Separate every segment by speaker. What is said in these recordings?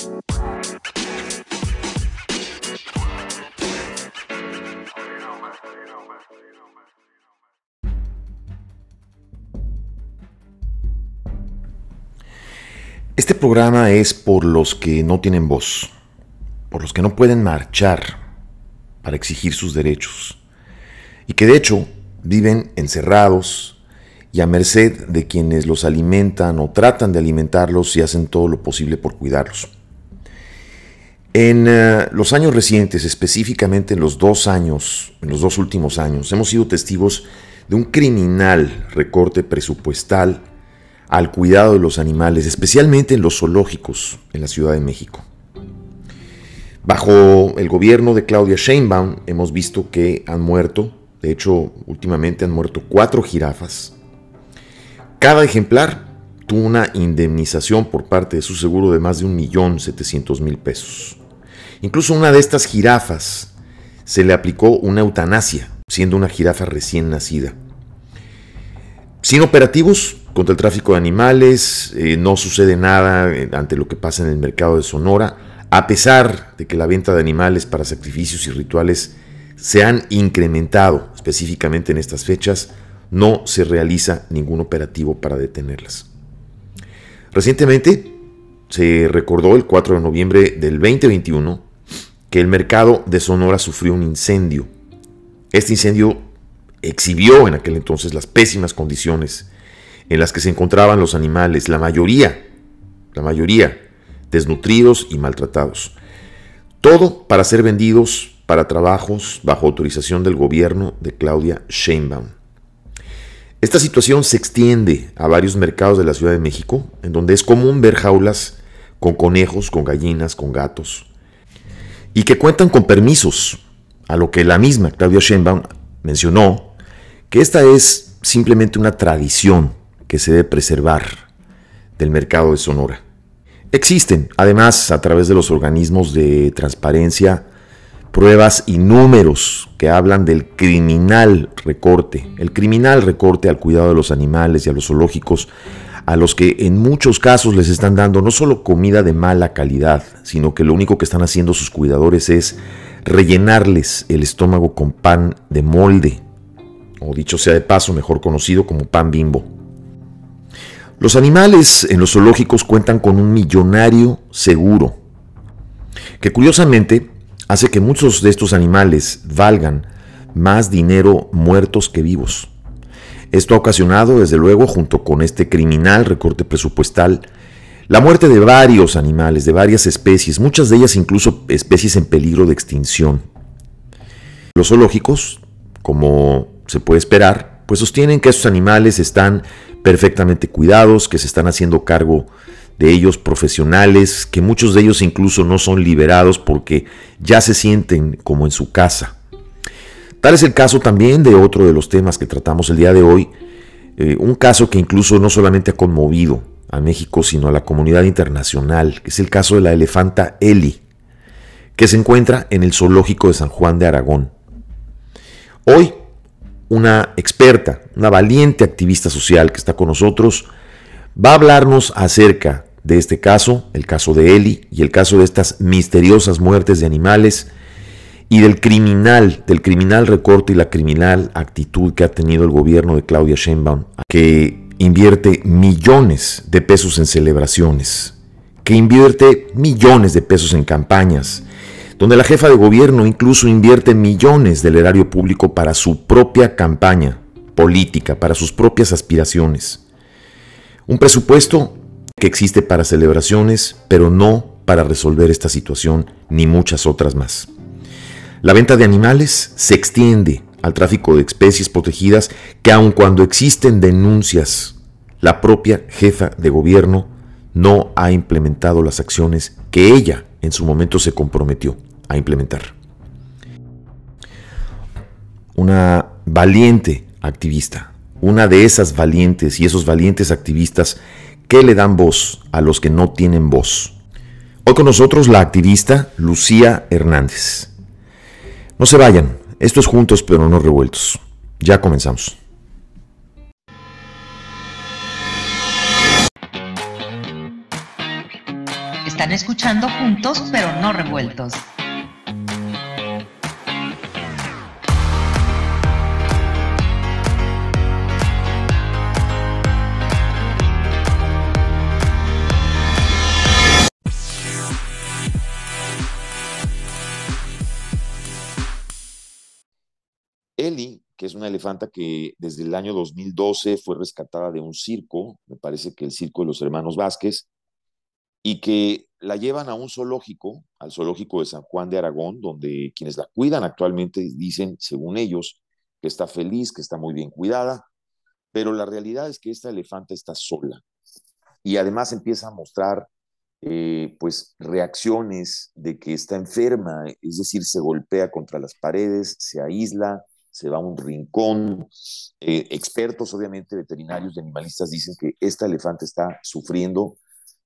Speaker 1: Este programa es por los que no tienen voz, por los que no pueden marchar para exigir sus derechos y que de hecho viven encerrados y a merced de quienes los alimentan o tratan de alimentarlos y hacen todo lo posible por cuidarlos. En eh, los años recientes, específicamente en los dos años, en los dos últimos años, hemos sido testigos de un criminal recorte presupuestal al cuidado de los animales, especialmente en los zoológicos en la Ciudad de México. Bajo el gobierno de Claudia Sheinbaum hemos visto que han muerto, de hecho últimamente han muerto cuatro jirafas. Cada ejemplar una indemnización por parte de su seguro de más de un millón setecientos mil pesos. Incluso una de estas jirafas se le aplicó una eutanasia, siendo una jirafa recién nacida. Sin operativos, contra el tráfico de animales, eh, no sucede nada eh, ante lo que pasa en el mercado de Sonora, a pesar de que la venta de animales para sacrificios y rituales se han incrementado específicamente en estas fechas, no se realiza ningún operativo para detenerlas. Recientemente se recordó el 4 de noviembre del 2021 que el mercado de Sonora sufrió un incendio. Este incendio exhibió en aquel entonces las pésimas condiciones en las que se encontraban los animales, la mayoría, la mayoría, desnutridos y maltratados. Todo para ser vendidos para trabajos bajo autorización del gobierno de Claudia Sheinbaum. Esta situación se extiende a varios mercados de la Ciudad de México, en donde es común ver jaulas con conejos, con gallinas, con gatos, y que cuentan con permisos, a lo que la misma Claudia Sheinbaum mencionó que esta es simplemente una tradición que se debe preservar del mercado de Sonora. Existen, además, a través de los organismos de transparencia, pruebas y números que hablan del criminal recorte, el criminal recorte al cuidado de los animales y a los zoológicos, a los que en muchos casos les están dando no solo comida de mala calidad, sino que lo único que están haciendo sus cuidadores es rellenarles el estómago con pan de molde, o dicho sea de paso, mejor conocido como pan bimbo. Los animales en los zoológicos cuentan con un millonario seguro, que curiosamente hace que muchos de estos animales valgan más dinero muertos que vivos. Esto ha ocasionado, desde luego, junto con este criminal recorte presupuestal, la muerte de varios animales, de varias especies, muchas de ellas incluso especies en peligro de extinción. Los zoológicos, como se puede esperar, pues sostienen que estos animales están perfectamente cuidados, que se están haciendo cargo de ellos profesionales, que muchos de ellos incluso no son liberados porque ya se sienten como en su casa. Tal es el caso también de otro de los temas que tratamos el día de hoy, eh, un caso que incluso no solamente ha conmovido a México, sino a la comunidad internacional, que es el caso de la elefanta Eli, que se encuentra en el zoológico de San Juan de Aragón. Hoy una experta, una valiente activista social que está con nosotros, va a hablarnos acerca de este caso, el caso de Eli y el caso de estas misteriosas muertes de animales y del criminal, del criminal recorte y la criminal actitud que ha tenido el gobierno de Claudia Sheinbaum, que invierte millones de pesos en celebraciones, que invierte millones de pesos en campañas, donde la jefa de gobierno incluso invierte millones del erario público para su propia campaña política, para sus propias aspiraciones. Un presupuesto que existe para celebraciones, pero no para resolver esta situación ni muchas otras más. La venta de animales se extiende al tráfico de especies protegidas que aun cuando existen denuncias, la propia jefa de gobierno no ha implementado las acciones que ella en su momento se comprometió a implementar. Una valiente activista, una de esas valientes y esos valientes activistas que le dan voz a los que no tienen voz. Hoy con nosotros la activista Lucía Hernández. No se vayan, esto es juntos pero no revueltos. Ya comenzamos.
Speaker 2: Están escuchando juntos pero no revueltos.
Speaker 1: Eli, que es una elefanta que desde el año 2012 fue rescatada de un circo, me parece que el circo de los hermanos Vázquez, y que la llevan a un zoológico, al zoológico de San Juan de Aragón, donde quienes la cuidan actualmente dicen, según ellos, que está feliz, que está muy bien cuidada, pero la realidad es que esta elefanta está sola. Y además empieza a mostrar eh, pues reacciones de que está enferma, es decir, se golpea contra las paredes, se aísla, se va a un rincón. Eh, expertos, obviamente, veterinarios y animalistas dicen que esta elefanta está sufriendo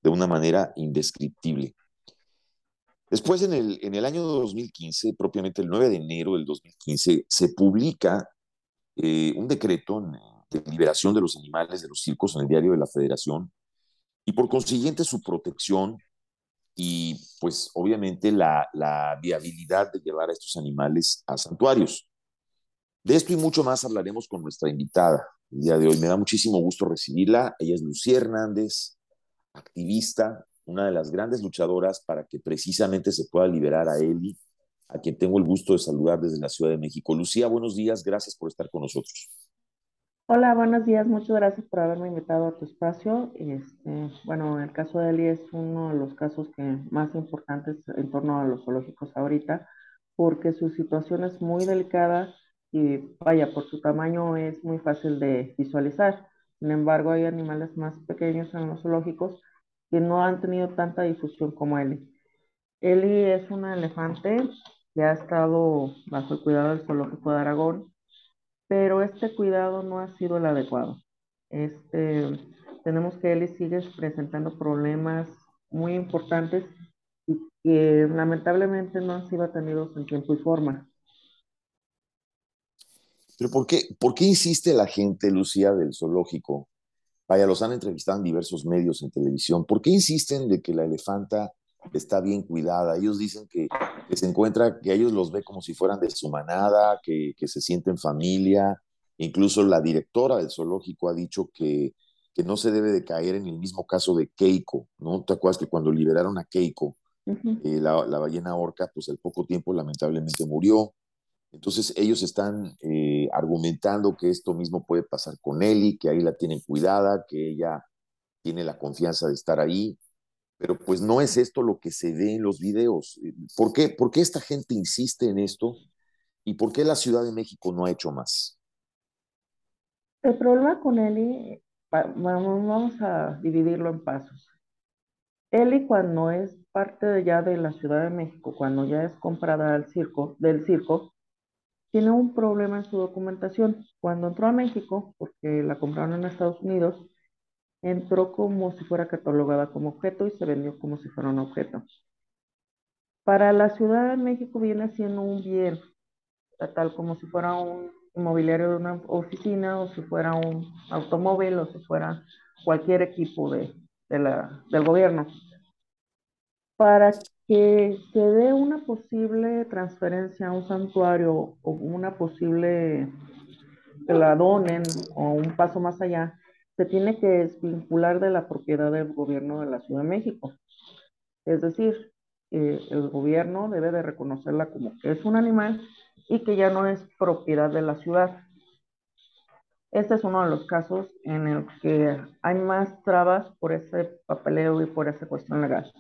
Speaker 1: de una manera indescriptible. Después, en el, en el año 2015, propiamente el 9 de enero del 2015, se publica eh, un decreto de liberación de los animales de los circos en el diario de la Federación y por consiguiente su protección y pues obviamente la, la viabilidad de llevar a estos animales a santuarios. De esto y mucho más hablaremos con nuestra invitada el día de hoy. Me da muchísimo gusto recibirla. Ella es Lucía Hernández, activista, una de las grandes luchadoras para que precisamente se pueda liberar a Eli, a quien tengo el gusto de saludar desde la Ciudad de México. Lucía, buenos días, gracias por estar con nosotros.
Speaker 3: Hola, buenos días, muchas gracias por haberme invitado a tu espacio. Este, bueno, el caso de Eli es uno de los casos que más importantes en torno a los zoológicos ahorita, porque su situación es muy delicada y vaya, por su tamaño es muy fácil de visualizar. Sin embargo, hay animales más pequeños en los zoológicos que no han tenido tanta difusión como Eli. Eli es una elefante que ha estado bajo el cuidado del zoológico de Aragón, pero este cuidado no ha sido el adecuado. Este, tenemos que Eli sigue presentando problemas muy importantes y que lamentablemente no han sido atendidos en tiempo y forma.
Speaker 1: Pero ¿por qué, ¿por qué insiste la gente, Lucía, del zoológico? Vaya, los han entrevistado en diversos medios en televisión. ¿Por qué insisten de que la elefanta está bien cuidada? Ellos dicen que, que se encuentra, que ellos los ve como si fueran de su manada, que, que se sienten familia. Incluso la directora del zoológico ha dicho que, que no se debe de caer en el mismo caso de Keiko, ¿no? ¿Te acuerdas que cuando liberaron a Keiko, uh -huh. eh, la, la, ballena orca, pues al poco tiempo lamentablemente murió? Entonces ellos están eh, argumentando que esto mismo puede pasar con Eli, que ahí la tienen cuidada, que ella tiene la confianza de estar ahí, pero pues no es esto lo que se ve en los videos. ¿Por qué, ¿Por qué esta gente insiste en esto? ¿Y por qué la Ciudad de México no ha hecho más?
Speaker 3: El problema con Eli, vamos a dividirlo en pasos. Eli cuando es parte ya de la Ciudad de México, cuando ya es comprada al circo, del circo, tiene un problema en su documentación. Cuando entró a México, porque la compraron en Estados Unidos, entró como si fuera catalogada como objeto y se vendió como si fuera un objeto. Para la Ciudad de México viene siendo un bien, tal como si fuera un inmobiliario de una oficina o si fuera un automóvil o si fuera cualquier equipo de, del gobierno. Para que se dé una posible transferencia a un santuario o una posible que la donen o un paso más allá, se tiene que desvincular de la propiedad del gobierno de la Ciudad de México. Es decir, eh, el gobierno debe de reconocerla como que es un animal y que ya no es propiedad de la ciudad. Este es uno de los casos en el que hay más trabas por ese papeleo y por esa cuestión legal.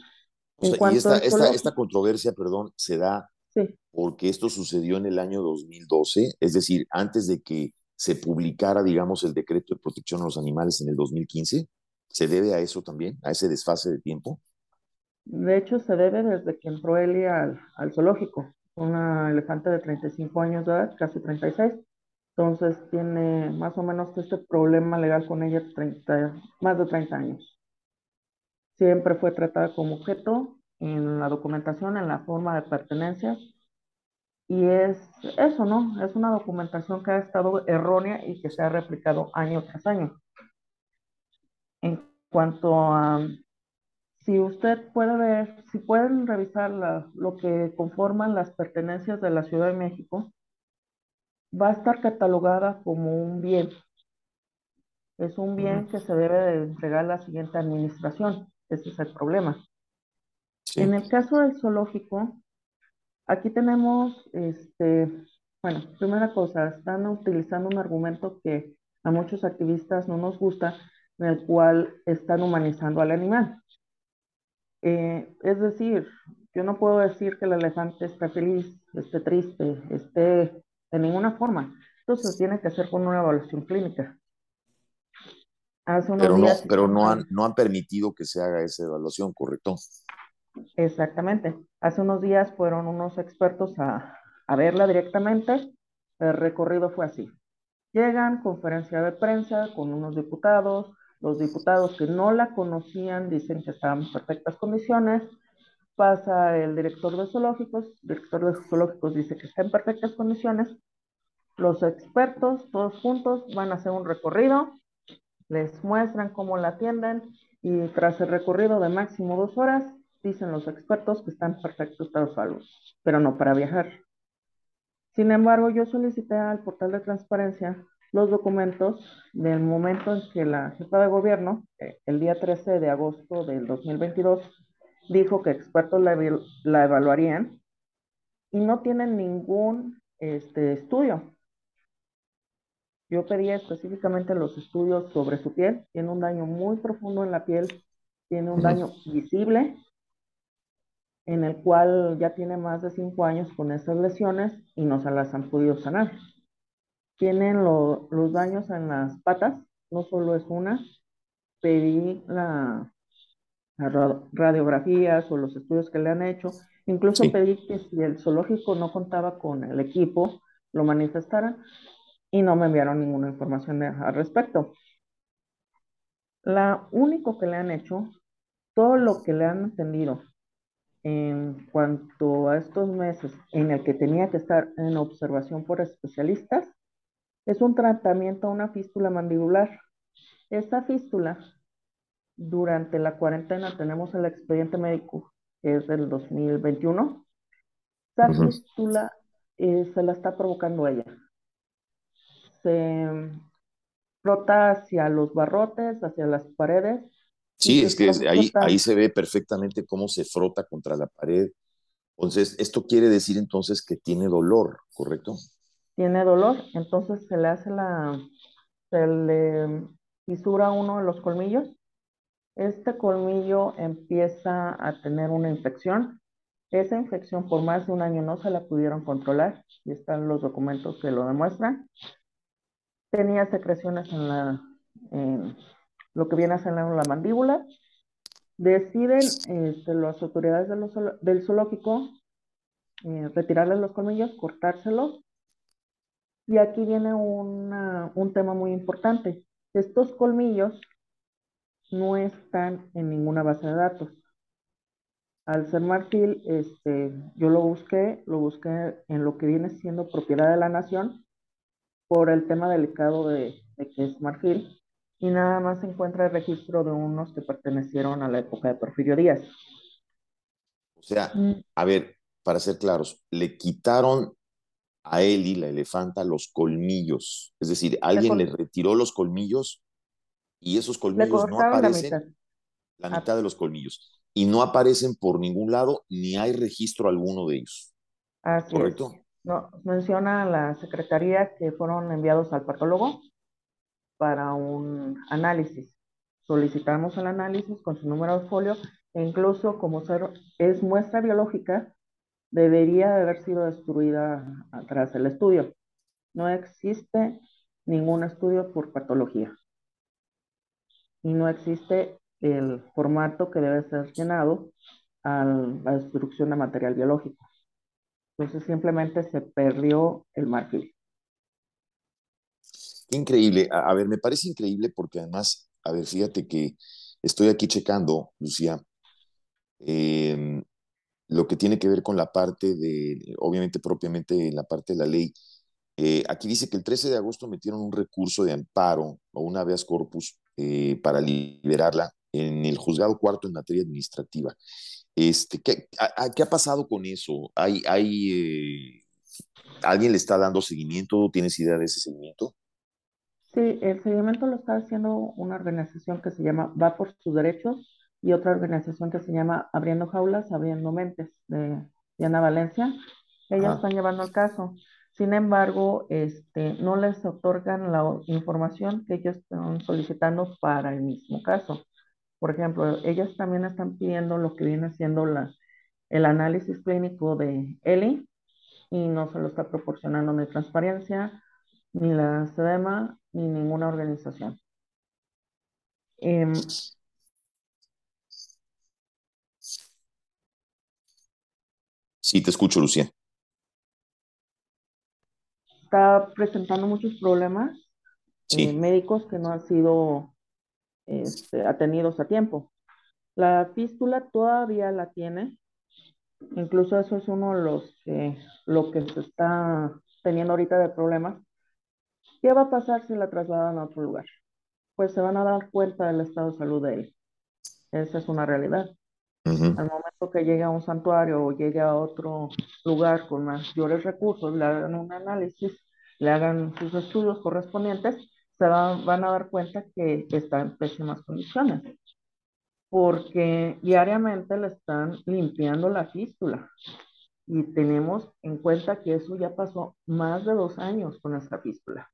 Speaker 1: O sea, y esta, esta, esta, controversia, perdón, se da sí. porque esto sucedió en el año 2012, es decir, antes de que se publicara, digamos, el decreto de protección a los animales en el 2015. ¿Se debe a eso también, a ese desfase de tiempo?
Speaker 3: De hecho, se debe desde que entró Eli al, al zoológico, una elefante de 35 años de edad, casi 36. Entonces tiene más o menos este problema legal con ella 30, más de 30 años siempre fue tratada como objeto en la documentación, en la forma de pertenencia. Y es eso, ¿no? Es una documentación que ha estado errónea y que se ha replicado año tras año. En cuanto a Si usted puede ver, si pueden revisar la- lo que conforman las pertenencias de la Ciudad de México, va a estar catalogada como un bien. Es un bien que se debe de entregar a la siguiente administración. Ese es el problema.
Speaker 1: Sí.
Speaker 3: En el caso del zoológico, aquí tenemos, este, bueno, primera cosa, están utilizando un argumento que a muchos activistas no nos gusta, en el cual están humanizando al animal. Eh, es decir, yo no puedo decir que el elefante está feliz, esté triste, esté de ninguna forma. Entonces tiene que hacer con una evaluación clínica. Hace unos
Speaker 1: Pero no,
Speaker 3: días
Speaker 1: pero no han, no han permitido que se haga esa evaluación, ¿correcto?
Speaker 3: Exactamente. Hace unos días fueron unos expertos a, a verla directamente. El recorrido fue así. Llegan, conferencia de prensa con unos diputados. Los diputados que no la conocían dicen que estaban en perfectas condiciones. Pasa el director de zoológicos. El director de zoológicos dice que está en perfectas condiciones. Los expertos, todos juntos, van a hacer un recorrido. Les muestran cómo la atienden y tras el recorrido de máximo dos horas, dicen los expertos que están en perfecto estado de salud, pero no para viajar. Sin embargo, yo solicité al portal de transparencia los documentos del momento en que la jefa de gobierno, eh, el día 13 de agosto del 2022, dijo que expertos la, la evaluarían y no tienen ningún este, estudio. Yo pedí específicamente los estudios sobre su piel. Tiene un daño muy profundo en la piel, tiene un daño visible, en el cual ya tiene más de cinco años con esas lesiones y no se las han podido sanar. Tienen lo- los daños en las patas, no solo es una. Pedí la, las ra- radiografías o los estudios que le han hecho. Incluso
Speaker 1: Sí.
Speaker 3: pedí que si el zoológico no contaba con el equipo, lo manifestaran y no me enviaron ninguna información de- al respecto. La único que le han hecho, todo lo que le han atendido en cuanto a estos meses en el que tenía que estar en observación por especialistas, es un tratamiento a una fístula mandibular. Esta fístula, durante la cuarentena tenemos el expediente médico, que es del 2021. Esa
Speaker 1: Ujú.
Speaker 3: fístula eh, se la está provocando ella. Se frota hacia los barrotes, hacia las paredes.
Speaker 1: Sí, es que ahí, ahí se ve perfectamente cómo se frota contra la pared. Entonces, esto quiere decir entonces que tiene dolor, ¿correcto?
Speaker 3: tiene dolor, entonces se le hace la, se le fisura uno de los colmillos. Este colmillo empieza a tener una infección. Esa infección por más de un año no se la pudieron controlar y están los documentos que lo demuestran. Tenía secreciones en la, lo que viene a ser la mandíbula. Deciden este, las autoridades de del zoológico eh, retirarle los colmillos, cortárselos Y aquí viene una- un tema muy importante. Estos colmillos no están en ninguna base de datos. Al ser marfil, este, yo lo busqué, lo busqué en lo que viene siendo propiedad de la nación por el tema delicado de, de que es marfil y nada más se encuentra el registro de unos que pertenecieron a la época de Porfirio Díaz.
Speaker 1: O sea,
Speaker 3: Mm,
Speaker 1: a ver, para ser claros, le quitaron a Eli, la elefanta, los colmillos. Es decir, alguien le retiró los colmillos y esos colmillos no
Speaker 3: la
Speaker 1: aparecen,
Speaker 3: mitad.
Speaker 1: la
Speaker 3: Ah.
Speaker 1: mitad de los colmillos, y no aparecen por ningún lado, ni hay registro alguno de ellos.
Speaker 3: Así es. No, menciona la secretaría que fueron enviados al patólogo para un análisis. Solicitamos el análisis con su número de folio e incluso como es muestra biológica, debería de haber sido destruida tras el estudio. No existe ningún estudio por patología y no existe el formato que debe ser llenado a la destrucción de material biológico. Entonces simplemente se perdió el marfil.
Speaker 1: Qué increíble. A, ver, me parece increíble porque además, a ver, fíjate que estoy aquí checando, Lucía, eh, lo que tiene que ver con la parte de, obviamente propiamente la parte de la ley. Eh, aquí dice que el 13 de agosto metieron un recurso de amparo o un habeas corpus eh, para liberarla en el juzgado cuarto en materia administrativa. Este, ¿qué, ¿Qué ha pasado con eso? ¿Hay, hay, eh, ¿Alguien le está dando seguimiento? ¿Tienes idea de ese seguimiento?
Speaker 3: Sí, el seguimiento lo está haciendo una organización que se llama Va por sus derechos y otra organización que se llama Abriendo Jaulas, Abriendo Mentes, de Diana Valencia. Ellas están llevando el caso. Sin embargo, este, no les otorgan la información que ellos están solicitando para el mismo caso. Por ejemplo, ellas también están pidiendo lo que viene siendo la, el análisis clínico de Eli y no se lo está proporcionando ni transparencia, ni la SEDEMA, ni ninguna organización. Em,
Speaker 1: sí, te escucho, Lucía.
Speaker 3: Está presentando muchos problemas eh, médicos que no han sido este, atendidos a tiempo. La fístula todavía la tiene, incluso eso es uno de los que, lo que se está teniendo ahorita de problemas. ¿Qué va a pasar si la trasladan a otro lugar? Pues se van a dar cuenta del estado de salud de él. Esa es una realidad. Al momento que llegue a un santuario o llegue a otro lugar con mayores recursos, le hagan un análisis, le hagan sus estudios correspondientes, se van a dar cuenta que está en pésimas condiciones, porque diariamente le están limpiando la fístula y tenemos en cuenta que eso ya pasó más de dos años con esta fístula.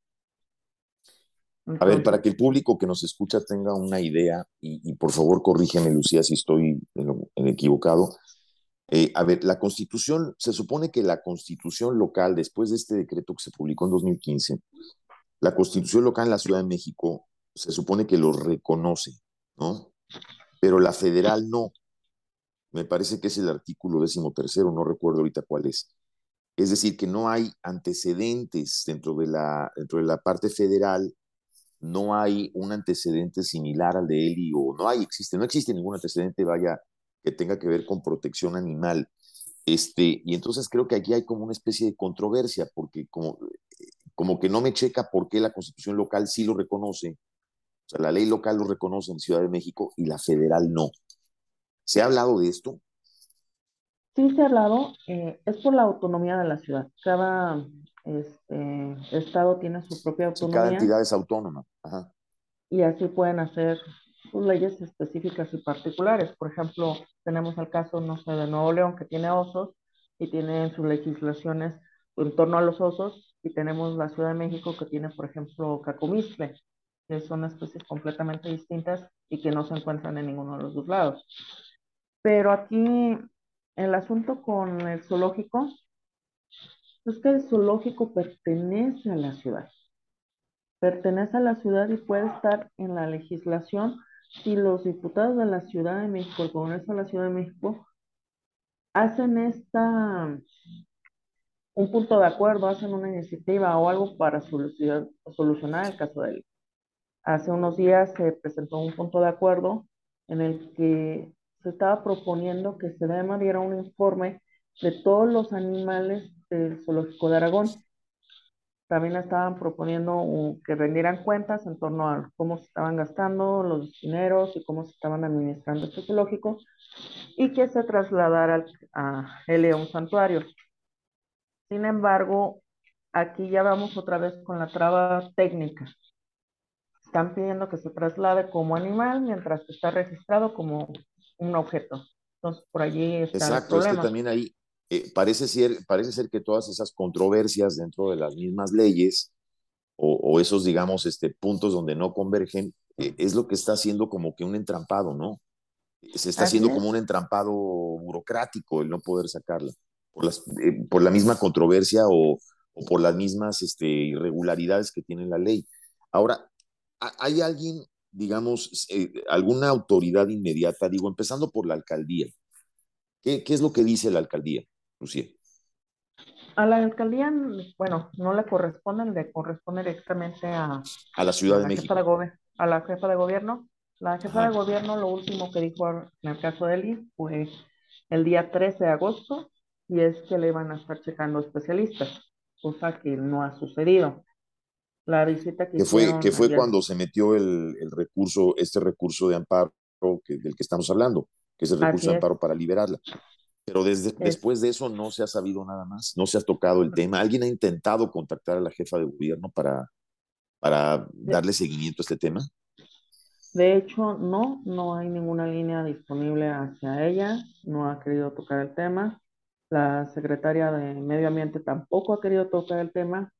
Speaker 1: a ver, para que el público que nos escucha tenga una idea, y, por favor corrígeme, Lucía, si estoy en equivocado. Eh, a ver, la constitución, se supone que la constitución local, después de este decreto que se publicó en 2015, la constitución local en la Ciudad de México se supone que lo reconoce, ¿no? Pero la federal no. Me parece que es el artículo décimo tercero, no recuerdo ahorita cuál es. Es decir, que no hay antecedentes dentro de la, dentro de la parte federal, no hay un antecedente similar al de Eli, o no hay, existe, no existe ningún antecedente, vaya, que tenga que ver con protección animal. Este, y entonces creo que aquí hay como una especie de controversia, porque como como que no me checa por qué la constitución local sí lo reconoce, o sea, la ley local lo reconoce en Ciudad de México y la federal no. ¿Se ha hablado de esto?
Speaker 3: Sí, se ha hablado, eh, es por la autonomía de la ciudad. Cada este, estado tiene su propia autonomía.
Speaker 1: cada entidad es autónoma.
Speaker 3: Y así pueden hacer sus leyes específicas y particulares. Por ejemplo, tenemos el caso, no sé, de Nuevo León, que tiene osos y tiene sus legislaciones en torno a los osos y tenemos la Ciudad de México que tiene, por ejemplo, cacumistle, que son especies completamente distintas y que no se encuentran en ninguno de los dos lados. Pero aquí el asunto con el zoológico es que el zoológico pertenece a la ciudad. Pertenece a la ciudad y puede estar en la legislación si los diputados de la Ciudad de México, el Congreso de la Ciudad de México, hacen esta un punto de acuerdo, hacen una iniciativa o algo para solucionar el caso de él. Hace unos días se presentó un punto de acuerdo en el que se estaba proponiendo que se diera un informe de todos los animales del zoológico de Aragón. También estaban proponiendo que rendieran cuentas en torno a cómo se estaban gastando los dineros y cómo se estaban administrando este zoológico y que se trasladara a él a un santuario. Sin embargo, aquí ya vamos otra vez con la traba técnica. Están pidiendo que se traslade como animal mientras que está registrado como un objeto. Entonces, por allí está
Speaker 1: Exacto, el problema. es que también ahí eh, parece, ser, parece ser que todas esas controversias dentro de las mismas leyes o, esos, digamos, este, puntos donde no convergen, eh, es lo que está haciendo como que un entrampado, ¿no? Se está haciendo como un entrampado burocrático el no poder sacarla por, las, eh, por la misma controversia o, o, por las mismas este, irregularidades que tiene la ley. Ahora, ¿hay alguien, digamos, eh, alguna autoridad inmediata, digo, empezando por la alcaldía? ¿Qué, ¿Qué, es lo que dice la alcaldía, Lucía?
Speaker 3: A la alcaldía, bueno, no le corresponde, le corresponde directamente a,
Speaker 1: a la Ciudad de México.
Speaker 3: a la jefa de gobierno. La jefa de gobierno lo último que dijo en el caso de Eli fue el día 13 de agosto y es que le van a estar checando especialistas, cosa que no ha sucedido. La visita que,
Speaker 1: que fue, que fue cuando se metió el, el, recurso, este recurso de amparo que, del que estamos hablando, que es el recurso
Speaker 3: Así
Speaker 1: de
Speaker 3: es.
Speaker 1: amparo para liberarla. Pero desde,
Speaker 3: Es-
Speaker 1: después de eso no se ha sabido nada más, no se ha tocado el tema. ¿Alguien ha intentado contactar a la jefa de gobierno para, para darle seguimiento a este tema?
Speaker 3: De hecho, no, no hay ninguna línea disponible hacia ella, no ha querido tocar el tema. La secretaria de Medio Ambiente tampoco ha querido tocar el tema.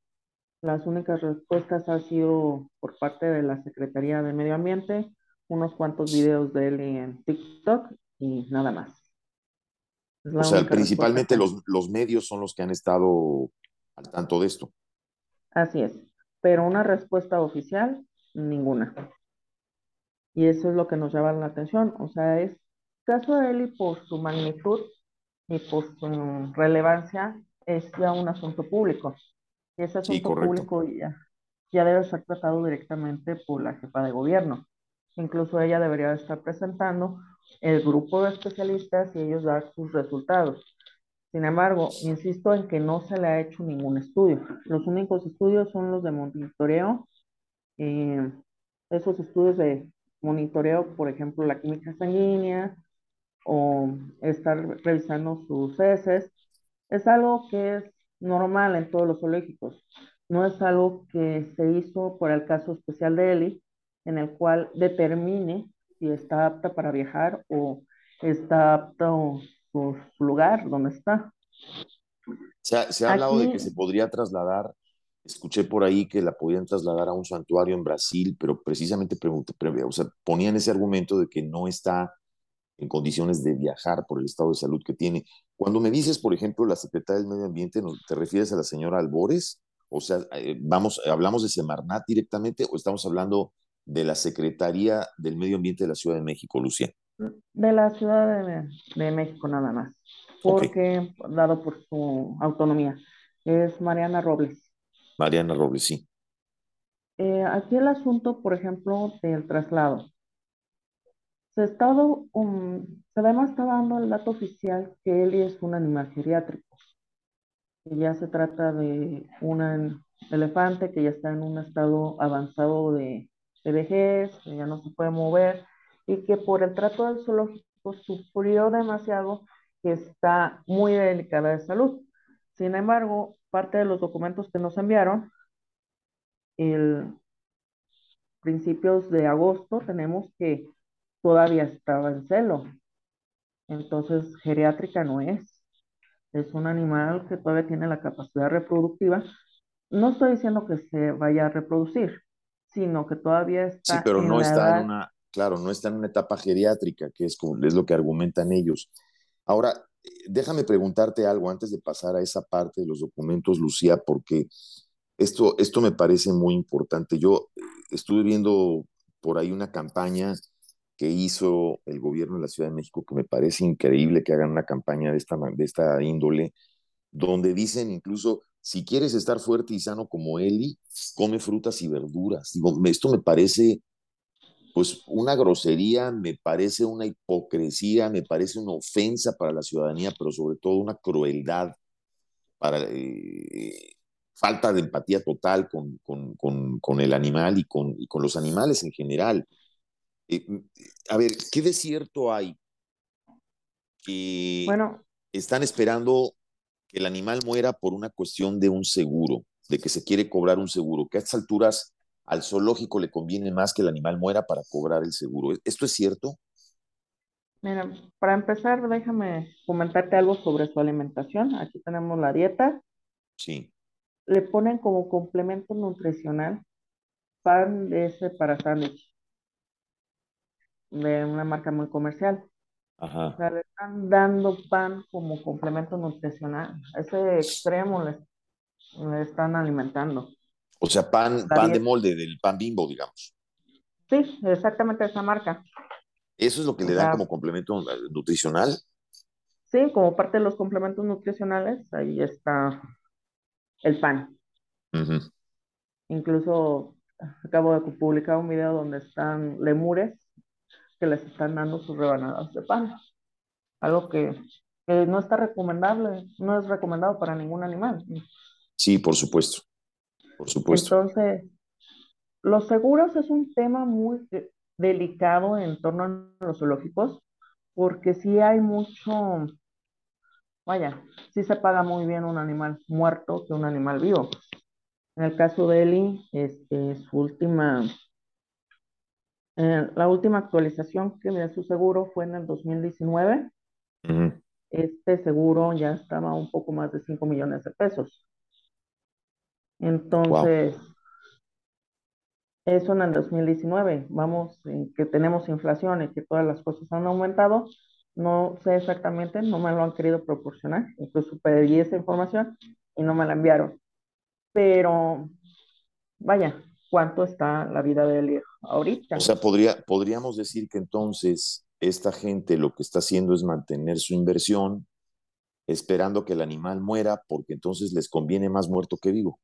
Speaker 3: Las únicas respuestas han sido por parte de la Secretaría de Medio Ambiente, unos cuantos videos de él en TikTok y nada más.
Speaker 1: O sea, principalmente los, los medios son los que han estado al tanto de esto.
Speaker 3: Así es, pero una respuesta oficial, ninguna. Y eso es lo que nos llama la atención. O sea, es caso de Eli por su magnitud y por su relevancia, es ya un asunto público. Y ese
Speaker 1: Sí,
Speaker 3: asunto
Speaker 1: correcto.
Speaker 3: público ya, ya debe ser tratado directamente por la jefa de gobierno. Incluso ella debería estar presentando el grupo de especialistas y ellos dar sus resultados. Sin embargo, insisto en que no se le ha hecho ningún estudio. Los únicos estudios son los de monitoreo. eh, esos estudios de monitoreo, por ejemplo, la química sanguínea o estar revisando sus heces, es algo que es normal en todos los zoológicos. No es algo que se hizo por el caso especial de Eli, en el cual determine si está apta para viajar o está apto por su lugar donde está.
Speaker 1: Se ha, se ha hablado de que se podría trasladar, escuché por ahí que la podían trasladar a un santuario en Brasil, pero precisamente pregunté, pre- o sea, ponían ese argumento de que no está en condiciones de viajar por el estado de salud que tiene. Cuando me dices, por ejemplo, la secretaria del Medio Ambiente, ¿no- ¿te refieres a la señora Albores? O sea, eh, vamos, ¿hablamos de Semarnat directamente o estamos hablando de la Secretaría del Medio Ambiente de la Ciudad de México, Lucía?
Speaker 3: De la Ciudad de, de México nada más, porque dado por su autonomía, es Mariana Robles.
Speaker 1: Mariana Robles, sí.
Speaker 3: Eh, aquí el asunto, por ejemplo, del traslado. Estado, um, se además está dando el dato oficial que Eli es un animal geriátrico. Que ya se trata de un elefante que ya está en un estado avanzado de, de vejez, que ya no se puede mover y que por el trato del zoológico sufrió demasiado, que está muy delicada de salud. Sin embargo, parte de los documentos que nos enviaron, el principios de agosto, tenemos que todavía estaba en celo. Entonces, geriátrica no es. Es un animal que todavía tiene la capacidad reproductiva. No estoy diciendo que se vaya a reproducir, sino que todavía está
Speaker 1: Sí, pero
Speaker 3: en
Speaker 1: no
Speaker 3: la
Speaker 1: está
Speaker 3: edad-
Speaker 1: en una, claro, no está en una etapa geriátrica, que es, como, es lo que argumentan ellos. Ahora, déjame preguntarte algo antes de pasar a esa parte de los documentos, Lucía, porque esto, esto me parece muy importante. Yo eh, estuve viendo por ahí una campaña que hizo el gobierno de la Ciudad de México, que me parece increíble que hagan una campaña de esta, de esta índole, donde dicen incluso, si quieres estar fuerte y sano como Eli, come frutas y verduras. Digo, esto me parece, pues, una grosería, me parece una hipocresía, me parece una ofensa para la ciudadanía, pero sobre todo una crueldad para eh, falta de empatía total con, con, con, con el animal y y con los animales en general. Eh, a ver, ¿qué desierto hay que
Speaker 3: Bueno,
Speaker 1: están esperando que el animal muera por una cuestión de un seguro, de que se quiere cobrar un seguro, que a estas alturas al zoológico le conviene más que el animal muera para cobrar el seguro. ¿Esto es cierto?
Speaker 3: mira, para empezar, déjame comentarte algo sobre su alimentación. Aquí tenemos la dieta.
Speaker 1: Sí.
Speaker 3: Le ponen como complemento nutricional pan de ese para sándwich, de una marca muy comercial. O
Speaker 1: Ajá.
Speaker 3: sea, le están dando pan como complemento nutricional. A ese extremo le, le están alimentando.
Speaker 1: O sea, pan,
Speaker 3: La
Speaker 1: pan de molde, del pan bimbo, digamos.
Speaker 3: Sí, exactamente esa marca.
Speaker 1: ¿Eso es lo que
Speaker 3: O
Speaker 1: le dan
Speaker 3: sea,
Speaker 1: como complemento eh, nutricional?
Speaker 3: sí, como parte de los complementos nutricionales, ahí está el pan.
Speaker 1: Ujú.
Speaker 3: Incluso acabo de publicar un video donde están lemures que les están dando sus rebanadas de pan. Algo que, que no está recomendable, no es recomendado para ningún animal.
Speaker 1: Sí, por supuesto. Por supuesto.
Speaker 3: Entonces, los seguros es un tema muy, delicado en torno a los zoológicos, porque sí hay mucho, vaya, sí se paga muy bien un animal muerto que un animal vivo. En el caso de Eli, este, su última, eh, la última actualización que de su seguro fue en el 2019. Este seguro ya estaba un poco más de 5 millones de pesos. Entonces, eso en el 2019. Vamos, en que tenemos inflación y que todas las cosas han aumentado. No sé exactamente, no me lo han querido proporcionar. Incluso pedí esa información y no me la enviaron. Pero, vaya, ¿cuánto está la vida de él ahorita?
Speaker 1: O sea, podría, podríamos decir que entonces esta gente lo que está haciendo es mantener su inversión esperando que el animal muera porque entonces les conviene más muerto que vivo.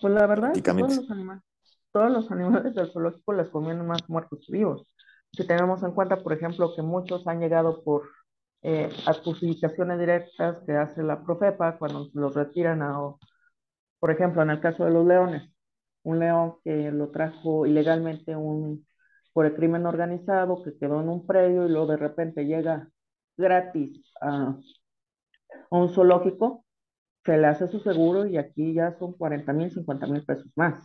Speaker 3: Pues la verdad es que todos los animales, todos los animales del zoológico les conviene más muertos que vivos. Si tenemos en cuenta, por ejemplo, que muchos han llegado por eh, adjudicaciones directas que hace la Profepa cuando los retiran a, por ejemplo, en el caso de los leones, un león que lo trajo ilegalmente un, por el crimen organizado, que quedó en un predio y luego de repente llega gratis a, a un zoológico, se le hace su seguro y aquí ya son 40 mil, 50 mil pesos más,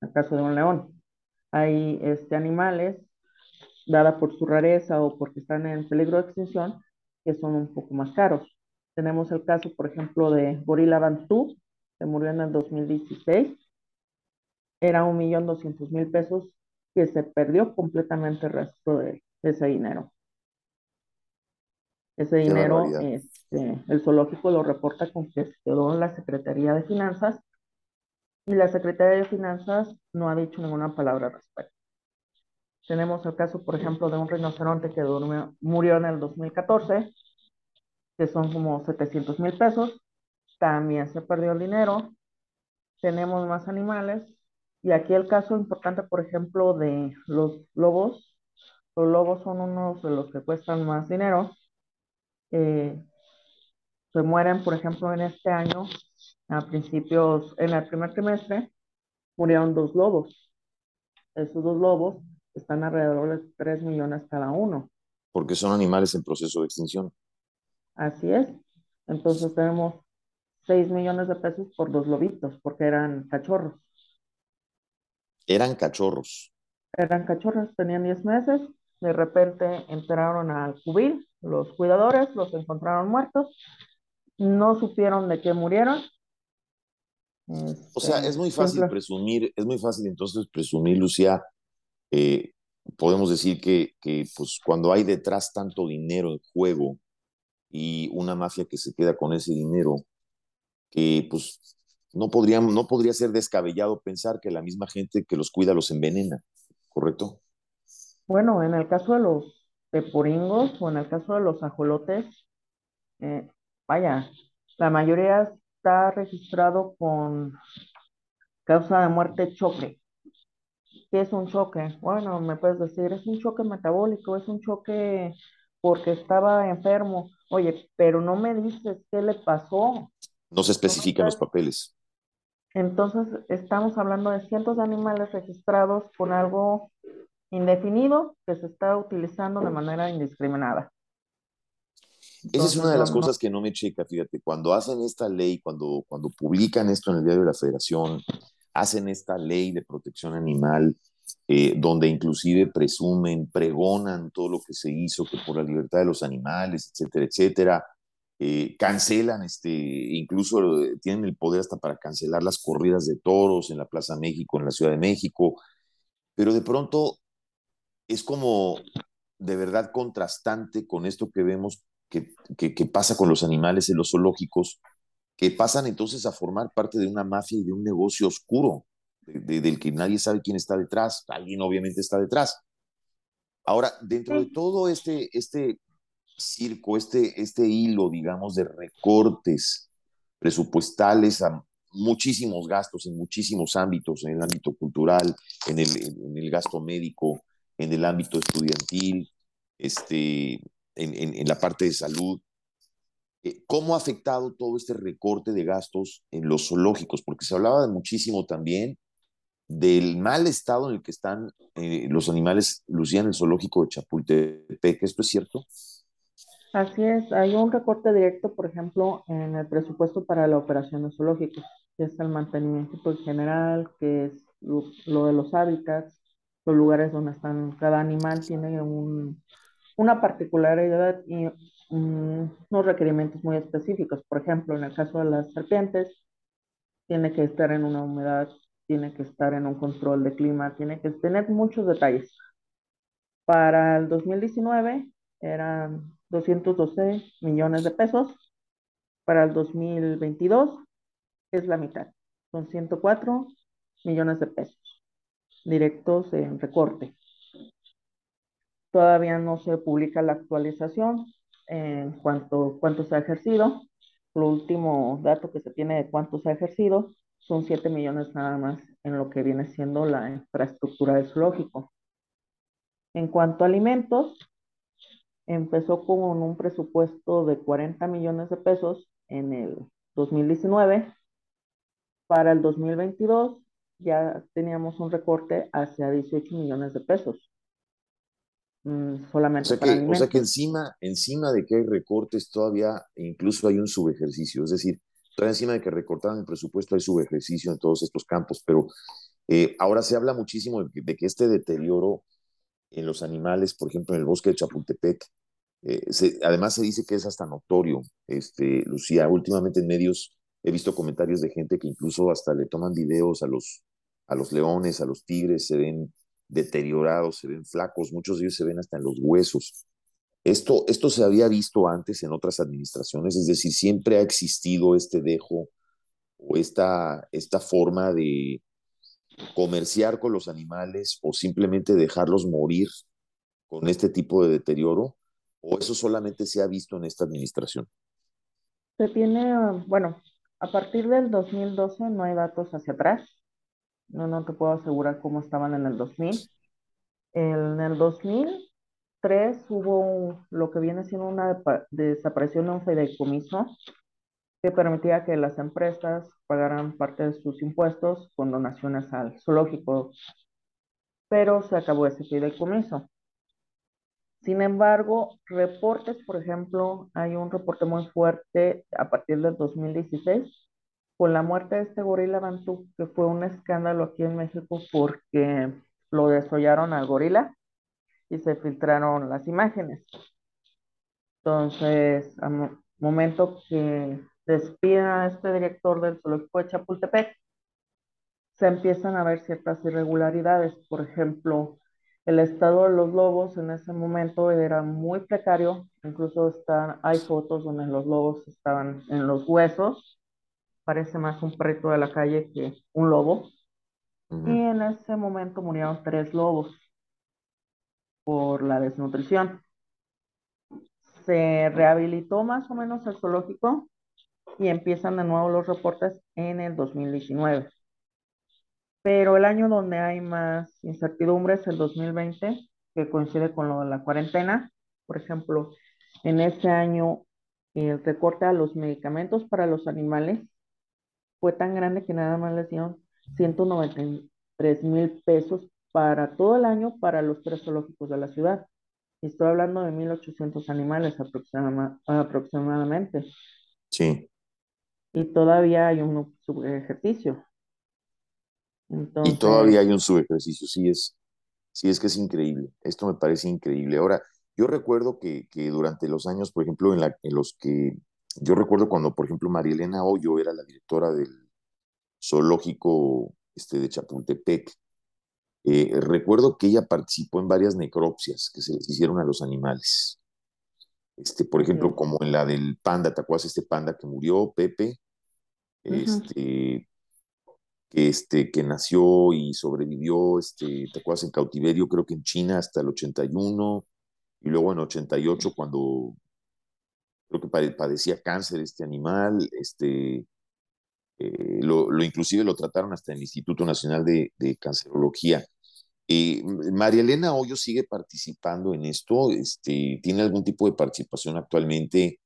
Speaker 3: en el caso de un león. Hay este, animales, dada por su rareza o porque están en peligro de extinción, que son un poco más caros. Tenemos el caso, por ejemplo, de Gorila Bantú, que murió en el 2016. Era un millón doscientos mil pesos que se perdió completamente el resto de ese dinero. Ese dinero, este, el zoológico lo reporta con que se quedó en la Secretaría de Finanzas y la Secretaría de Finanzas no ha dicho ninguna palabra al respecto. Tenemos el caso, por ejemplo, de un rinoceronte que murió en el 2014, que son como 700 mil pesos. También se perdió el dinero. Tenemos más animales. Y aquí el caso importante, por ejemplo, de los lobos. Los lobos son unos de los que cuestan más dinero eh, se mueren, por ejemplo, en este año, a principios, en el primer trimestre, murieron dos lobos. Esos dos lobos están alrededor de 3 millones cada uno.
Speaker 1: Porque son animales en proceso de extinción.
Speaker 3: Así es. Entonces tenemos 6 millones de pesos por dos lobitos, porque eran cachorros.
Speaker 1: Eran cachorros.
Speaker 3: Eran cachorros, tenían 10 meses, de repente entraron al cubil los cuidadores los encontraron muertos, no supieron de qué murieron.
Speaker 1: o sea, es muy fácil presumir, es muy fácil entonces presumir, Lucía, eh, podemos decir que, que, pues cuando hay detrás tanto dinero en juego y una mafia que se queda con ese dinero, que pues no, podríamos, no podría ser descabellado pensar que la misma gente que los cuida los envenena, ¿correcto?
Speaker 3: Bueno, en el caso de los de puringos o en el caso de los ajolotes, eh, vaya, la mayoría está registrado con causa de muerte choque. ¿Qué es un choque? Bueno, me puedes decir, es un choque metabólico, es un choque porque estaba enfermo. Oye, pero no me dices qué le pasó.
Speaker 1: No se especifican los papeles.
Speaker 3: Entonces, estamos hablando de cientos de animales registrados con algo indefinido que se está utilizando de manera indiscriminada.
Speaker 1: Esa es una de las cosas que no me checa, fíjate, cuando hacen esta ley, cuando, cuando publican esto en el diario de la Federación, hacen esta ley de protección animal, eh, donde inclusive presumen, pregonan todo lo que se hizo, que por la libertad de los animales, etcétera, etcétera, eh, cancelan, este, incluso eh, tienen el poder hasta para cancelar las corridas de toros en la Plaza México, en la Ciudad de México, pero de pronto es como de verdad contrastante con esto que vemos que, pasa con los animales en los zoológicos, que pasan entonces a formar parte de una mafia y de un negocio oscuro, del que nadie sabe quién está detrás, alguien obviamente está detrás. Ahora, dentro de todo este, este circo, este, este hilo, digamos, de recortes presupuestales a muchísimos gastos en muchísimos ámbitos, en el ámbito cultural, en el, en el gasto médico, en el ámbito estudiantil, este, en, en, la parte de salud. Eh, ¿Cómo ha afectado todo este recorte de gastos en los zoológicos? Porque se hablaba de muchísimo también del mal estado en el que están eh, los animales lucían el zoológico de Chapultepec. ¿Esto es cierto?
Speaker 3: Así es, hay un recorte directo, por ejemplo, en el presupuesto para la operación zoológica, que es el mantenimiento general, que es lo, de los hábitats, los lugares donde están cada animal tiene un, una particularidad y unos requerimientos muy específicos. Por ejemplo, en el caso de las serpientes, tiene que estar en una humedad, tiene que estar en un control de clima, tiene que tener muchos detalles. Para el 2019 eran 212 millones de pesos. Para el 2022 es la mitad, son 104 millones de pesos directos en recorte. Todavía no se publica la actualización en cuanto cuánto se ha ejercido. Lo último dato que se tiene de cuánto se ha ejercido son 7 millones nada más en lo que viene siendo la infraestructura del zoológico. En cuanto a alimentos, empezó con un presupuesto de 40 millones de pesos en el 2019. Para el 2022 ya teníamos un recorte hacia 18 millones de pesos. Mm, solamente
Speaker 1: o sea, que, o sea que encima, encima de que hay recortes todavía incluso hay un subejercicio, es decir, todavía encima de que recortaron el presupuesto hay subejercicio en todos estos campos, pero eh, ahora se habla muchísimo de que, de que, este deterioro en los animales, por ejemplo, en el bosque de Chapultepec, eh, además se dice que es hasta notorio, este, Lucía, últimamente en medios he visto comentarios de gente que incluso hasta le toman videos a los, a los leones, a los tigres, se ven deteriorados, se ven flacos, muchos de ellos se ven hasta en los huesos. Esto, esto se había visto antes en otras administraciones, es decir, siempre ha existido este dejo o esta, esta forma de comerciar con los animales o simplemente dejarlos morir con este tipo de deterioro ¿O eso solamente se ha visto en esta administración?
Speaker 3: Se tiene, bueno, a partir del 2012 no hay datos hacia atrás. No, no te puedo asegurar cómo estaban en el 2000. En el 2003 hubo lo que viene siendo una desaparición de un fideicomiso que permitía que las empresas pagaran parte de sus impuestos con donaciones al zoológico, pero se acabó ese fideicomiso. Sin embargo, reportes, por ejemplo, hay un reporte muy fuerte a partir del 2016 con la muerte de este gorila Bantú, que fue un escándalo aquí en México porque lo desollaron al gorila y se filtraron las imágenes. Entonces, al momento que despida a este director del zoológico de Chapultepec, se empiezan a ver ciertas irregularidades. Por ejemplo, el estado de los lobos en ese momento era muy precario, incluso están, hay fotos donde los lobos estaban en los huesos, parece más un perrito de la calle que un lobo. Y en ese momento murieron tres lobos por la desnutrición. Se rehabilitó más o menos el zoológico y empiezan de nuevo los reportes en el 2019 pero el año donde hay más incertidumbre es el 2020, que coincide con lo de la cuarentena. Por ejemplo, en ese año el recorte a los medicamentos para los animales fue tan grande que nada más les dieron 193 mil pesos para todo el año para los tres zoológicos de la ciudad. Estoy hablando de 1.800 animales aproximadamente.
Speaker 1: Sí.
Speaker 3: Y todavía hay un subejercicio
Speaker 1: y todavía hay un subejercicio, sí es, sí es que es increíble, esto me parece increíble. Ahora, yo recuerdo que, que durante los años, por ejemplo, en, la, en los que, yo recuerdo cuando, por ejemplo, María Elena Hoyo era la directora del zoológico este, de Chapultepec, eh, recuerdo que ella participó en varias necropsias que se les hicieron a los animales. Este, por ejemplo, como en la del panda, ¿te acuerdas este panda que murió, Pepe? Este, que, este, que nació y sobrevivió, este, ¿te acuerdas? En cautiverio, creo que en China hasta el 81, y luego en 88 cuando creo que padecía cáncer este animal, este, eh, lo, lo, inclusive lo trataron hasta en el Instituto Nacional de, de Cancerología. Eh, María Elena Hoyo sigue participando en esto, este, tiene algún tipo de participación actualmente.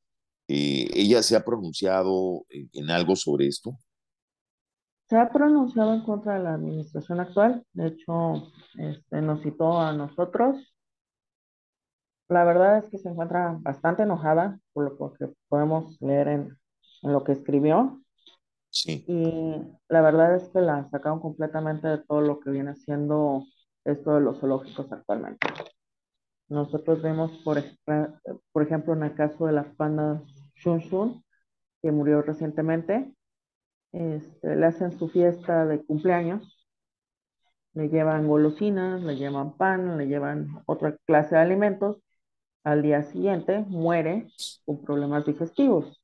Speaker 1: Eh, ¿Ella se ha pronunciado en algo sobre esto?
Speaker 3: Se ha pronunciado en contra de la administración actual, de hecho, este, nos citó a nosotros. La verdad es que se encuentra bastante enojada por lo que podemos leer en, en lo que escribió.
Speaker 1: Sí.
Speaker 3: Y la verdad es que la sacaron completamente de todo lo que viene siendo esto de los zoológicos actualmente. Nosotros vemos, por, por ejemplo, en el caso de la panda Shun Shun, que murió recientemente, este, le hacen su fiesta de cumpleaños, le llevan golosinas, le llevan pan, le llevan otra clase de alimentos. Al día siguiente muere con problemas digestivos.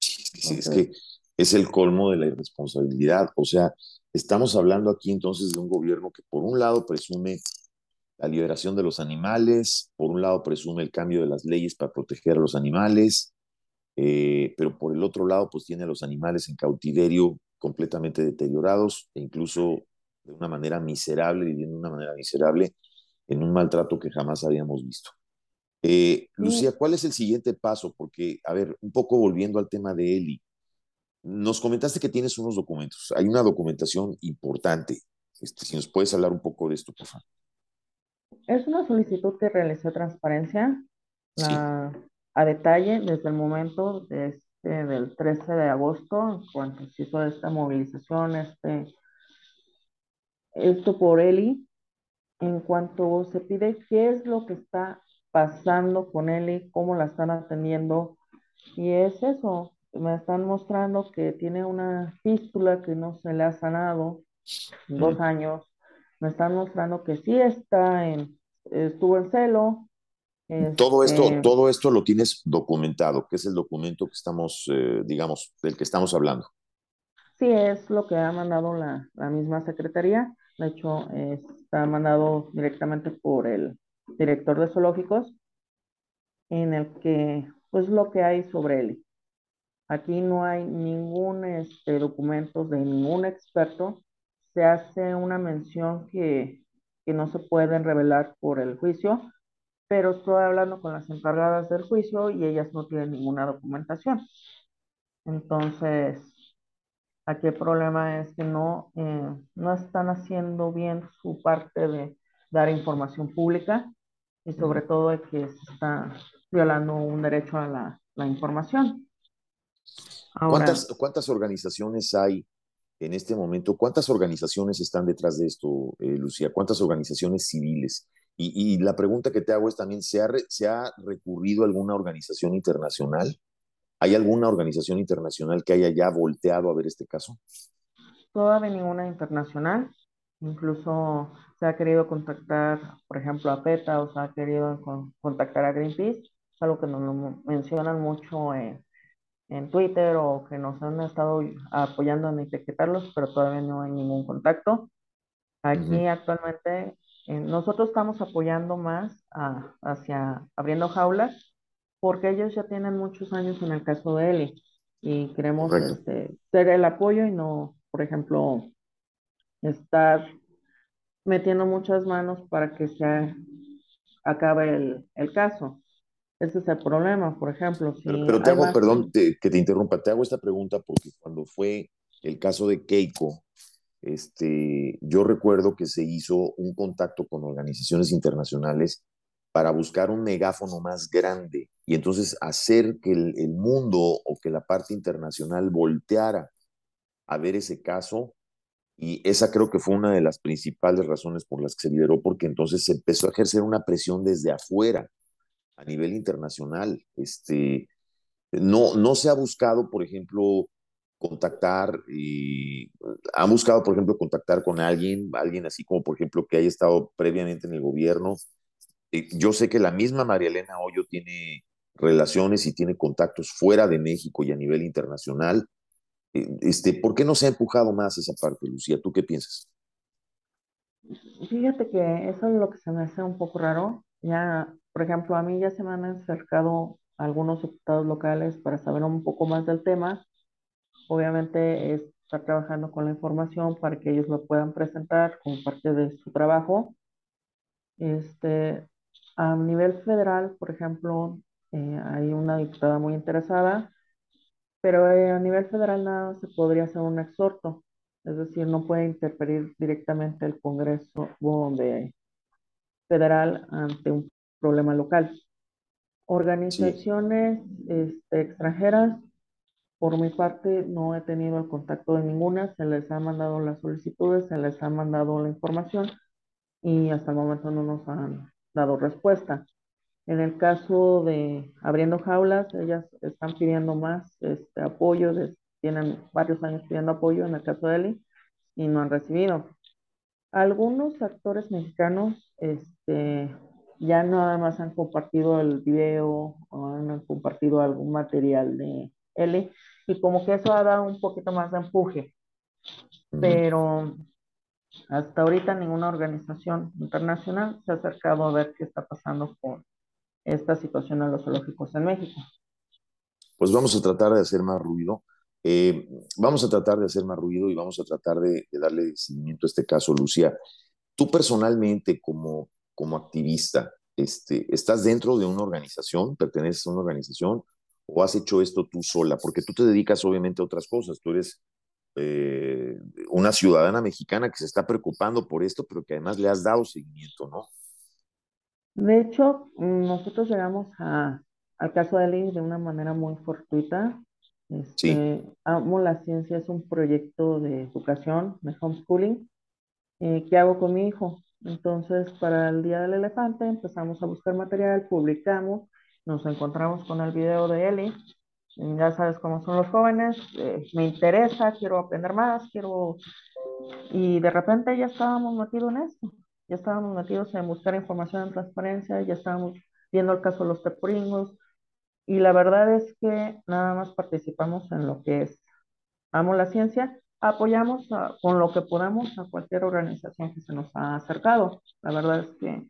Speaker 1: Es que, es que es el colmo de la irresponsabilidad. O sea, estamos hablando aquí entonces de un gobierno que por un lado presume la liberación de los animales, por un lado presume el cambio de las leyes para proteger a los animales, eh, pero por el otro lado pues tiene a los animales en cautiverio completamente deteriorados e incluso de una manera miserable, viviendo de una manera miserable en un maltrato que jamás habíamos visto. Eh, Lucía, ¿cuál es el siguiente paso? Porque, a ver, un poco volviendo al tema de Eli, nos comentaste que tienes unos documentos, hay una documentación importante. Este, si nos puedes hablar un poco de esto, por favor.
Speaker 3: es una solicitud que realicé transparencia
Speaker 1: Sí.
Speaker 3: A detalle desde el momento de este, del 13 de agosto, cuando se hizo esta movilización, este, esto por Eli, en cuanto se pide qué es lo que está pasando con Eli, cómo la están atendiendo, y es eso, me están mostrando que tiene una fístula que no se le ha sanado en dos años, me están mostrando que sí está en, estuvo en celo,
Speaker 1: Todo esto,
Speaker 3: este,
Speaker 1: todo esto lo tienes documentado, que es el documento que estamos, eh, digamos, del que estamos hablando.
Speaker 3: sí es lo que ha mandado la, la misma secretaría, de hecho eh, está mandado directamente por el director de zoológicos, en el que, pues lo que hay sobre él. Aquí no hay ningún este, documento de ningún experto. Se hace una mención que, que no se pueden revelar por el juicio, pero estoy hablando con las encargadas del juicio y ellas no tienen ninguna documentación. Entonces, aquí el problema es que no, eh, no están haciendo bien su parte de dar información pública y sobre todo de que se está violando un derecho a la, la información. Ahora,
Speaker 1: ¿Cuántas, cuántas organizaciones hay en este momento? ¿Cuántas organizaciones están detrás de esto, eh, Lucía? ¿Cuántas organizaciones civiles? Y, y la pregunta que te hago es también, ¿se ha, re- se ha recurrido a alguna organización internacional? ¿Hay alguna organización internacional que haya ya volteado a ver este caso?
Speaker 3: todavía ninguna internacional, incluso se ha querido contactar, por ejemplo, a PETA o se ha querido con- contactar a Greenpeace, algo que nos lo mencionan mucho en, en Twitter o que nos han estado apoyando en etiquetarlos, pero todavía no hay ningún contacto. Aquí actualmente eh, nosotros estamos apoyando más a- hacia abriendo jaulas porque ellos ya tienen muchos años en el caso de Eli y queremos este, ser el apoyo y no, por ejemplo, estar metiendo muchas manos para que se acabe el, el caso. Ese es el problema, por ejemplo,
Speaker 1: Pero,
Speaker 3: si
Speaker 1: pero te hago,
Speaker 3: más,
Speaker 1: perdón te- que te interrumpa, te hago esta pregunta porque cuando fue el caso de Keiko, este, yo recuerdo que se hizo un contacto con organizaciones internacionales para buscar un megáfono más grande y entonces hacer que el, mundo o que la parte internacional volteara a ver ese caso y esa creo que fue una de las principales razones por las que se liberó, porque entonces se empezó a ejercer una presión desde afuera a nivel internacional. Este, no, no se ha buscado, por ejemplo, contactar, y ha buscado, por ejemplo, contactar con alguien, alguien así como, por ejemplo, que haya estado previamente en el gobierno. Eh, yo sé que la misma María Elena Hoyo tiene relaciones y tiene contactos fuera de México y a nivel internacional. Eh, Este, ¿por qué no se ha empujado más esa parte, Lucía? ¿Tú qué piensas?
Speaker 3: fíjate que eso es lo que se me hace un poco raro. Ya, por ejemplo, a mí ya se me han acercado algunos diputados locales para saber un poco más del tema. Obviamente es estar trabajando con la información para que ellos lo puedan presentar como parte de su trabajo. Este, a nivel federal, por ejemplo, eh, hay una diputada muy interesada pero eh, a nivel federal nada se podría hacer un exhorto, es decir, no puede interferir directamente el Congreso de, federal ante un problema local. Organizaciones este, extranjeras, por mi parte, no he tenido el contacto de ninguna, se les ha mandado las solicitudes, se les ha mandado la información y hasta el momento no nos han dado respuesta. En el caso de abriendo jaulas, ellas están pidiendo más este, apoyo, tienen varios años pidiendo apoyo en el caso de Eli y no han recibido. Algunos actores mexicanos este, ya nada más han compartido el video o han compartido algún material de Eli y como que eso ha dado un poquito más de empuje. Pero hasta ahorita ninguna organización internacional se ha acercado a ver qué está pasando con esta situación a los zoológicos en México.
Speaker 1: Pues vamos a tratar de hacer más ruido. Eh, vamos a tratar de hacer más ruido y vamos a tratar de, darle seguimiento a este caso, Lucía. Tú personalmente, como, como activista, este, ¿estás dentro de una organización? ¿Perteneces a una organización? ¿O has hecho esto tú sola? Porque tú te dedicas obviamente a otras cosas. Tú eres eh, una ciudadana mexicana que se está preocupando por esto, pero que además le has dado seguimiento, ¿no?
Speaker 3: De hecho, nosotros llegamos a, al caso de Eli de una manera muy fortuita. Este, Amo la Ciencia es un proyecto de educación, de homeschooling, eh, que hago con mi hijo. Entonces, para el Día del Elefante empezamos a buscar material, publicamos, nos encontramos con el video de Eli. Ya sabes cómo son los jóvenes, eh, me interesa, quiero aprender más, quiero... Y de repente ya estábamos metidos en esto ya estábamos metidos en buscar información en transparencia, ya estábamos viendo el caso de los tepuringos, y la verdad es que nada más participamos en lo que es Amo la Ciencia, apoyamos con lo que podamos a cualquier organización que se nos ha acercado. La verdad es que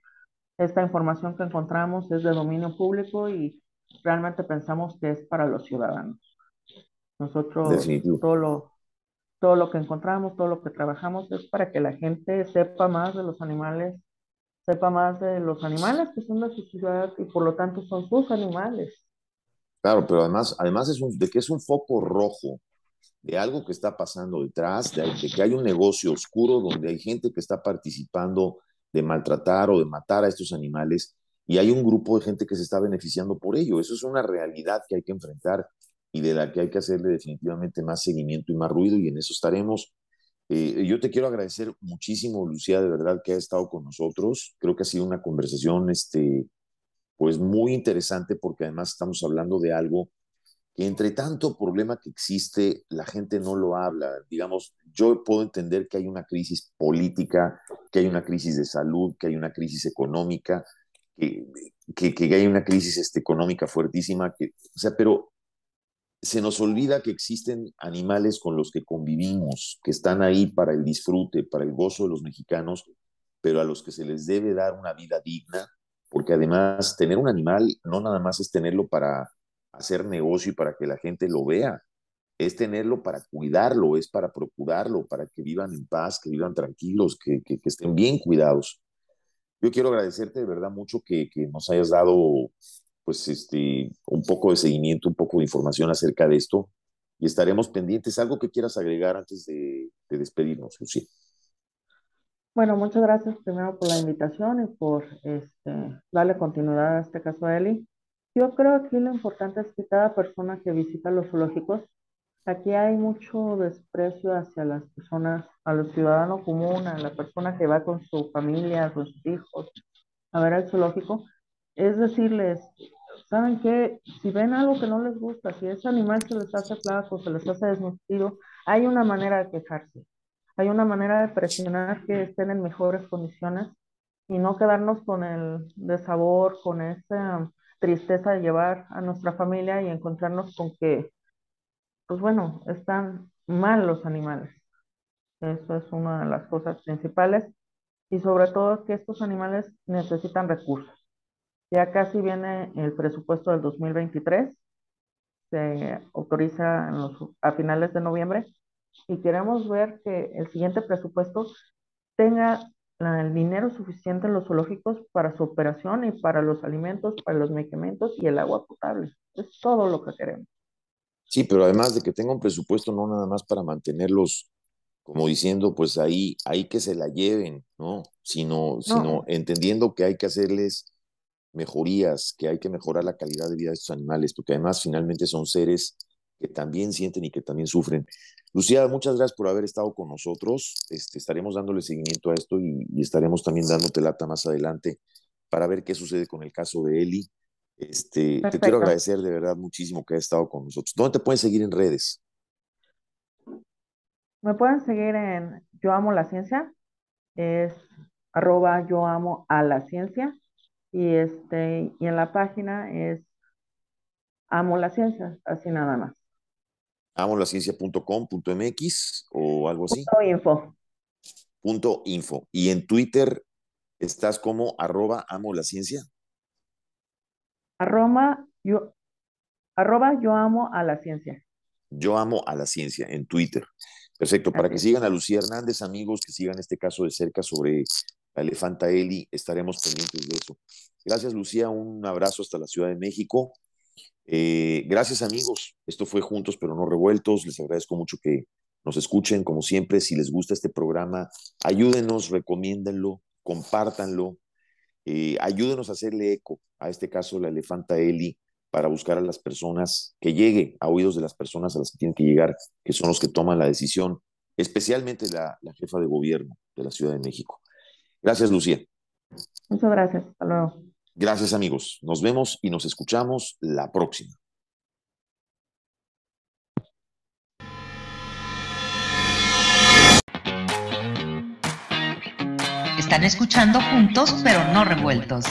Speaker 3: esta información que encontramos es de dominio público y realmente pensamos que es para los ciudadanos. Nosotros todo lo, todo lo que encontramos, todo lo que trabajamos es para que la gente sepa más de los animales, sepa más de los animales que son de su ciudad y por lo tanto son sus animales.
Speaker 1: Claro, pero además, además es un, de que es un foco rojo de algo que está pasando detrás, de, de, que hay un negocio oscuro donde hay gente que está participando de maltratar o de matar a estos animales y hay un grupo de gente que se está beneficiando por ello. Eso es una realidad que hay que enfrentar y de la que hay que hacerle definitivamente más seguimiento y más ruido y en eso estaremos. Eh, yo te quiero agradecer muchísimo, Lucía, de verdad que ha estado con nosotros. Creo que ha sido una conversación, este, pues muy interesante porque además estamos hablando de algo entre tanto problema que existe, la gente no lo habla. Digamos, yo puedo entender que hay una crisis política, que hay una crisis de salud, que hay una crisis económica, que, que, que hay una crisis este, económica fuertísima, que, o sea, pero se nos olvida que existen animales con los que convivimos, que están ahí para el disfrute, para el gozo de los mexicanos, pero a los que se les debe dar una vida digna, porque además tener un animal no nada más es tenerlo para hacer negocio y para que la gente lo vea, es tenerlo para cuidarlo, es para procurarlo, para que vivan en paz, que vivan tranquilos, que, que, estén bien cuidados. Yo quiero agradecerte de verdad mucho que, que nos hayas dado pues este, un poco de seguimiento, un poco de información acerca de esto y estaremos pendientes. ¿Algo que quieras agregar antes de, despedirnos, Lucía?
Speaker 3: Bueno, muchas gracias primero por la invitación y por este, darle continuidad a este caso a Eli. Yo creo que lo importante es que cada persona que visita los zoológicos, aquí hay mucho desprecio hacia las personas, a los ciudadanos comunes, a la persona que va con su familia, con sus hijos a ver al zoológico, es decirles, ¿saben qué? Si ven algo que no les gusta, si ese animal se les hace flaco, se les hace desnutrido, hay una manera de quejarse, hay una manera de presionar que estén en mejores condiciones y no quedarnos con el desabor, con esa tristeza de llevar a nuestra familia y encontrarnos con que, pues bueno, están mal los animales. Eso es una de las cosas principales y sobre todo que estos animales necesitan recursos. Ya casi viene el presupuesto del 2023, se autoriza a finales de noviembre y queremos ver que el siguiente presupuesto tenga el dinero suficiente en los zoológicos para su operación y para los alimentos, para los medicamentos y el agua potable. Es todo lo que queremos.
Speaker 1: Sí, pero además de que tenga un presupuesto no nada más para mantenerlos como diciendo, pues ahí, hay que se la lleven, ¿no? Sino, sino entendiendo que hay que hacerles mejorías, que hay que mejorar la calidad de vida de estos animales, porque además finalmente son seres que también sienten y que también sufren. Lucía, muchas gracias por haber estado con nosotros. Este, estaremos dándole seguimiento a esto y, estaremos también dándote lata más adelante para ver qué sucede con el caso de Eli. Este, te quiero agradecer de verdad muchísimo que hayas estado con nosotros. ¿Dónde te pueden seguir en redes?
Speaker 3: Me pueden seguir en Yo Amo la Ciencia, es arroba Yo Amo a la Ciencia, y, este, y en la página es Amo la Ciencia, así nada más.
Speaker 1: amolaciencia.com.mx o algo así.
Speaker 3: Punto info.
Speaker 1: Punto info. Y en Twitter estás como arroba amo la ciencia.
Speaker 3: Arroba yo, arroba yo amo a la ciencia.
Speaker 1: Yo amo a la ciencia en Twitter. Perfecto. Para que sigan a Lucía Hernández, amigos, que sigan este caso de cerca sobre la elefanta Eli, estaremos pendientes de eso. Gracias, Lucía. Un abrazo hasta la Ciudad de México. Eh, gracias, amigos. Esto fue Juntos pero no revueltos. Les agradezco mucho que nos escuchen. Como siempre, si les gusta este programa, ayúdenos, recomiéndenlo, compártanlo. Eh, ayúdenos a hacerle eco a este caso, la elefanta Eli para buscar a las personas, que llegue a oídos de las personas a las que tienen que llegar, que son los que toman la decisión, especialmente la, jefa de gobierno de la Ciudad de México. Gracias, Lucía.
Speaker 3: Muchas gracias. Hasta luego.
Speaker 1: Gracias, amigos. Nos vemos y nos escuchamos la próxima.
Speaker 2: Están escuchando juntos, pero no revueltos.